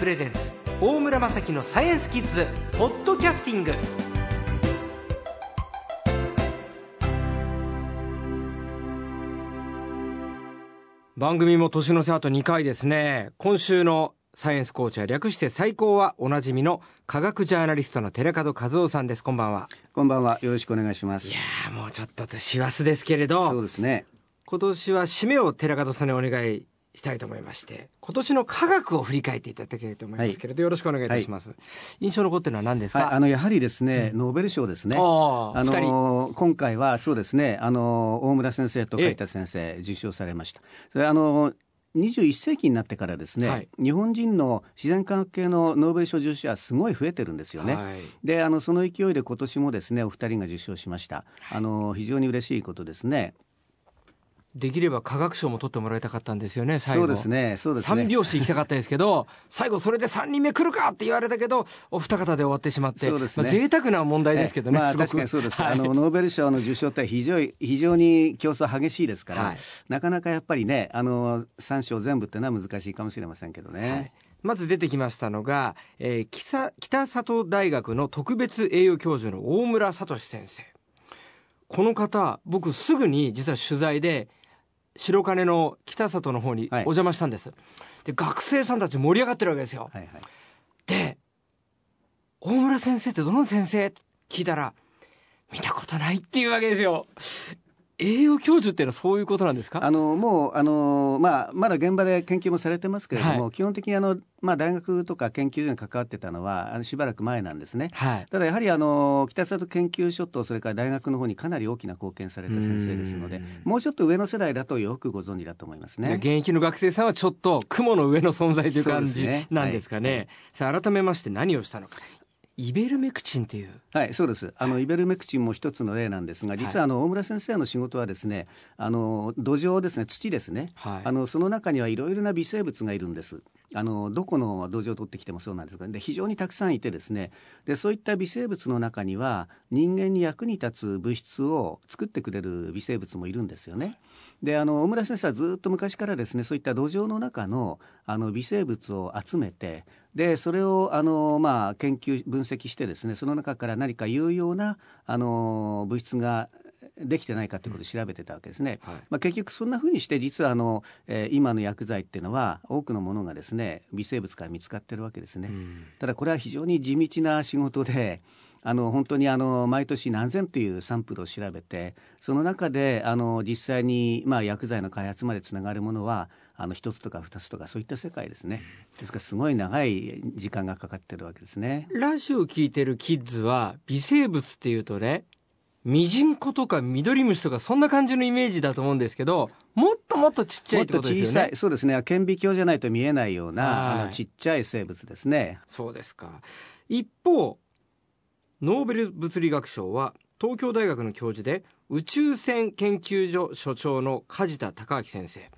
プレゼンツ大村雅樹のサイエンスキッズポッドキャスティング。番組も年の瀬あと2回ですね。今週のサイエンスコーチは略して最高はおなじみの科学ジャーナリストの寺門和夫さんです。こんばんは。こんばんは。よろしくお願いします。いやもうちょっと師走ですけれど。そうですね。今年は締めを寺門さんにお願いしたいと思いまして今年の科学を振り返っていただきたいと思いますけれど、はい、よろしくお願いいたします、はい、印象残ってるのは何ですか、はい、あのやはりですね、うん、ノーベル賞ですね。あの今回はそうですねあの大村先生と梶田先生受賞されました。それあの21世紀になってからですね、はい、日本人の自然科学系のノーベル賞受賞者はすごい増えてるんですよね。はい、であのその勢いで今年もですねお二人が受賞しました。あの非常に嬉しいことですね。できれば科学賞も取ってもらいたかったんですよね、最後。そうですね、そうですね。3拍子行きたかったですけど、最後それで3人目来るかって言われたけど、お二方で終わってしまって、そうですね。まあ、贅沢な問題ですけどね、まあ、確かにそうです。はい、あの、ノーベル賞の受賞って非常に、非常に競争激しいですから、はい、なかなかやっぱりね、あの、3賞全部っていうのは難しいかもしれませんけどね。はいまず出てきましたのが、えー、北北里大学の特別栄誉教授の大村聡先生。この方、僕すぐに実は取材で白金の北里の方にお邪魔したんです、はい、で学生さんたち盛り上がってるわけですよ、はいはい、で大村先生ってどの先生って聞いたら見たことないっていうわけですよ栄養教授っていうのはそういうことなんですか？あのもうあの、まあ、まだ現場で研究もされてますけれども、はい、基本的にあの、まあ、大学とか研究所に関わってたのはあのしばらく前なんですね、はい、ただやはりあの北里研究所とそれから大学の方にかなり大きな貢献された先生ですのでもうちょっと上の世代だとよくご存知だと思いますね。現役の学生さんはちょっと雲の上の存在という感じなんですかね、ね。はい、さあ改めまして何をしたのかイベルメクチンという。はいそうです。あの、イベルメクチンも一つの例なんですが実はあの、大村先生の仕事はですねあの土壌ですね土ですね、はい、あのその中にはいろいろな微生物がいるんですあのどこの土壌を取ってきてもそうなんですがで非常にたくさんいてですねでそういった微生物の中には人間に役に立つ物質を作ってくれる微生物もいるんですよね。であの大村先生はずっと昔からですねそういった土壌の中のあの微生物を集めてでそれをあの、まあ、研究分析してですねその中から何か有用なあの物質ができてないかということを調べてたわけですね。はい、まあ、結局そんなふうにして実はあの、えー、今の薬剤っていうのは多くのものがですね微生物から見つかってるわけですね。ただこれは非常に地道な仕事であの本当にあの毎年何千というサンプルを調べてその中であの実際にまあ薬剤の開発までつながるものはあの一つとか二つとかそういった世界ですね。ですからすごい長い時間がかかってるわけですね。ラジオを聞いてるキッズは微生物っていうとねミジンコとかミドリムシとかそんな感じのイメージだと思うんですけどもっともっとちっちゃいってことですよね。そうですね。顕微鏡じゃないと見えないようなあのちっちゃい生物ですね。そうですか。一方ノーベル物理学賞は東京大学の教授で宇宙船研究所所長の梶田隆明先生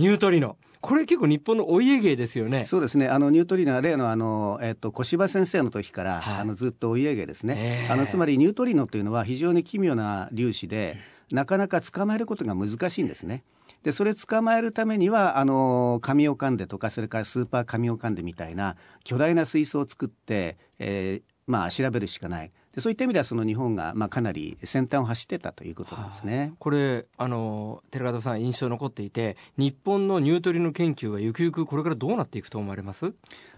ニュートリノこれ結構日本のお家芸ですよね。そうですね。あのニュートリノは例のあのえっと小柴先生の時から、はい、あのずっとお家芸ですね。あのつまりニュートリノというのは非常に奇妙な粒子で、なかなか捕まえることが難しいんですね。でそれ捕まえるためにはあの紙を噛んでとかそれからスーパー紙を噛んでみたいな巨大な水槽を作って、えー、まあ調べるしかない。でそういった意味ではその日本がまあかなり先端を走ってたということなんですね。はあ、これあの寺門さん印象残っていて日本のニュートリノ研究はゆくゆくこれからどうなっていくと思われます？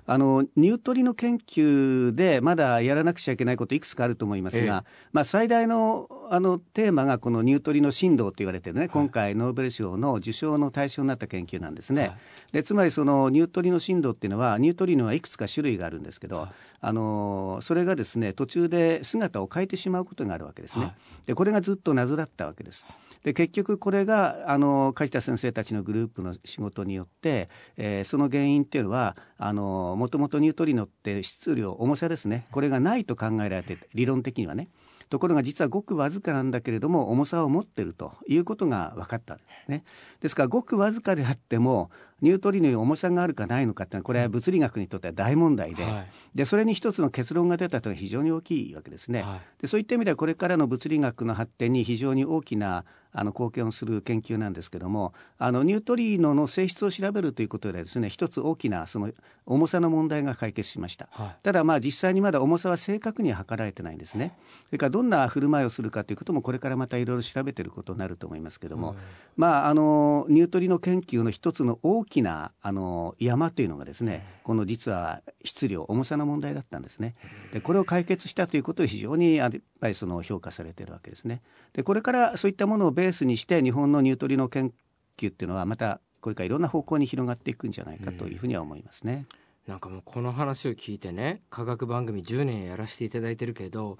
あのニュートリノ研究でまだやらなくちゃいけないこといくつかあると思いますが、ええ、まあ、最大のあのテーマがこのニュートリノ振動と言われてるね、はい、今回ノーベル賞の受賞の対象になった研究なんですね。はい、でつまりそのニュートリノ振動っていうのはニュートリノはいくつか種類があるんですけど、はい、あのそれがですね途中で姿を変えてしまうことがあるわけですね。でこれがずっと謎だったわけです。で結局これがあの梶田先生たちのグループの仕事によって、えー、その原因っていうのはあのもともとニュートリノって質量重さですねこれがないと考えられて理論的にはねところが実はごくわずかなんだけれども重さを持ってるということが分かったね。ですからごくわずかであってもニュートリノに重さがあるかないのかってこれは物理学にとっては大問題で。はい、でそれに一つの結論が出たというのは非常に大きいわけですね。はい、でそういった意味ではこれからの物理学の発展に非常に大きなあの貢献をする研究なんですけどもあのニュートリノの性質を調べるということでですね一つ大きなその重さの問題が解決しました、はい、ただまあ実際にまだ重さは正確には測られてないんですね。それからどんな振る舞いをするかということもこれからまたいろいろ調べていることになると思いますけども、うん、まああのニュートリノ研究の一つの大きなあの山というのがですね、この実は質量重さの問題だったんですね。でこれを解決したということで非常にやっぱりその評価されているわけですね。でこれからそういったものをベースにして日本のニュートリノ研究っていうのはまたこれからいろんな方向に広がっていくんじゃないかというふうには思いますね。なんかもうこの話を聞いてね科学番組10年やらせていただいてるけど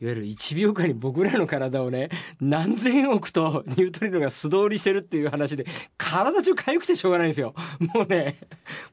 いわゆる1秒間に僕らの体をね何千億とニュートリノが素通りしてるっていう話で体中痒くてしょうがないんですよ。もうね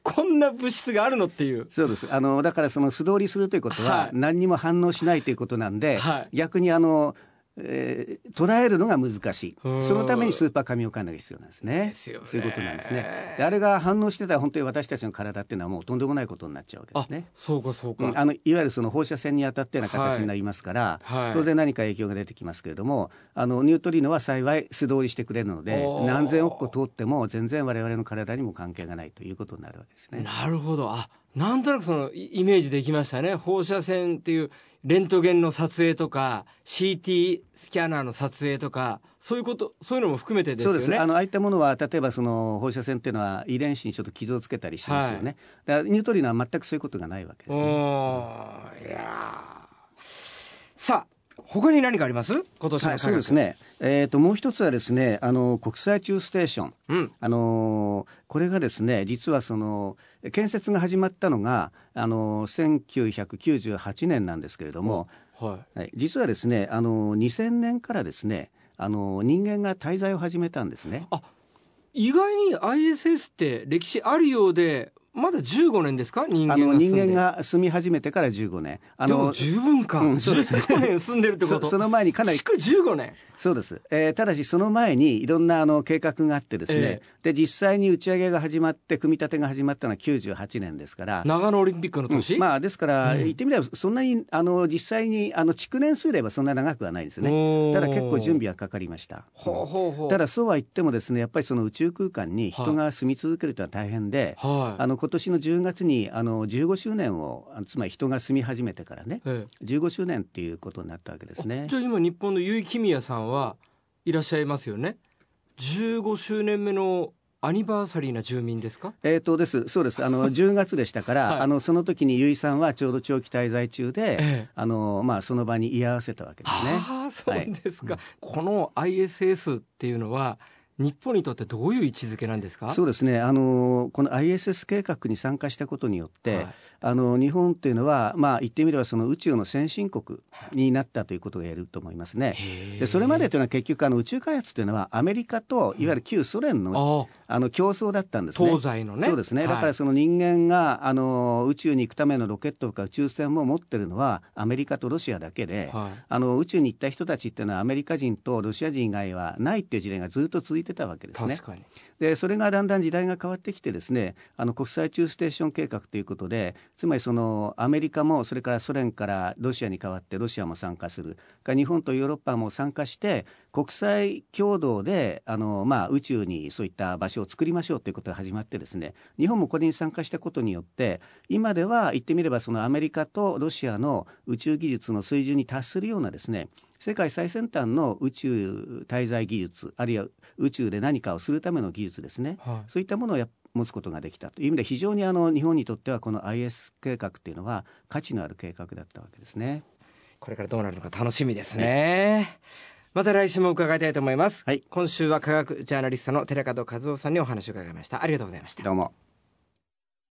こんな物質があるのっていう。そうです。あのだからその素通りするということは何にも反応しないということなんで、はい、逆にあのえー、捉えるのが難しい。そのためにスーパー神岡が必要なんですね。そういうことなんですね。であれが反応してたら本当に私たちの体っていうのはもうとんでもないことになっちゃうわけですね。そうかそうか、うん、あのいわゆるその放射線に当たったような形になりますから、はい。はい、当然何か影響が出てきますけれどもあのニュートリノは幸い素通りしてくれるので何千億個通っても全然我々の体にも関係がないということになるわけですね。なるほど。あなんとなくそのイメージできましたね。放射線っていうレントゲンの撮影とか CT スキャナーの撮影とかそういうことそういうのも含めてですよね。そうですあのああいったものは例えばその放射線っていうのは遺伝子にちょっと傷をつけたりしますよね。はい、だからニュートリノは全くそういうことがないわけですね。いやさあ他に何かあります？今年の、はい、そうですね。えっ、ー、ともう一つはですね、あの国際宇宙ステーション、うん、あのこれがですね、実はその建設が始まったのがあの1998年なんですけれども、はい、はい、実はですね、あの2000年からですね、あの人間が滞在を始めたんですね。あ意外に ISS って歴史あるようでまだ15年ですか？人間が人間が住み始めてから15年。あの十分か、うん、そうです。15年住んでるってこと。そ の前にかなり築15年。そうです、えー、ただしその前にいろんなあの計画があってですね、えー、で実際に打ち上げが始まって組み立てが始まったのは98年ですから。長野オリンピックの年、うん、まあですから、言ってみればそんなにあの実際にあの築年数ればそんな長くはないですね。ただ結構準備はかかりました。ほうほうほう。ただそうは言ってもですねやっぱりその宇宙空間に人が住み続けるというのは大変で、はい、あの今年の10月にあの15周年をつまり人が住み始めてからね、ええ、15周年っていうことになったわけですね。じゃあ今日本の結城公也さんはいらっしゃいますよね。15周年目のアニバーサリーな住民ですか？えっ、とです、そうです。あの10月でしたから、はい、あのその時に由衣さんはちょうど長期滞在中で、ええ、あのまあその場に居合わせたわけですね。ああ、そうですか。はい、この ISS っていうのは。日本にとってどういう位置づけなんですか？そうですね。あのこの ISS 計画に参加したことによって、はい、あの日本っていうのは、まあ、言ってみればその宇宙の先進国になったということが言えると思いますね。でそれまでというのは結局あの宇宙開発というのはアメリカとい。わゆる旧ソ連の,、あの競争だったんですね。東西のね。そうですね、だからその人間があの宇宙に行くためのロケットとか宇宙船も持ってるのはアメリカとロシアだけで、はい、あの宇宙に行った人たちっていうのはアメリカ人とロシア人以外はないっていう事例がずっと続いてたわけですね。でそれがだんだん時代が変わってきてですねあの国際宇宙ステーション計画ということでつまりそのアメリカもそれからソ連からロシアに代わってロシアも参加する日本とヨーロッパも参加して国際共同であの、まあ、宇宙にそういった場所を作りましょうということが始まってですね日本もこれに参加したことによって今では言ってみればそのアメリカとロシアの宇宙技術の水準に達するようなですね世界最先端の宇宙滞在技術あるいは宇宙で何かをするための技術ですね、はい、そういったものを持つことができたという意味で非常にあの日本にとってはこの IS 計画っていうのは価値のある計画だったわけですね。これからどうなるのか楽しみですね。はいまた来週も伺いたいと思います。はい、今週は科学ジャーナリストの寺門和夫さんにお話を伺いました。ありがとうございました。どうも。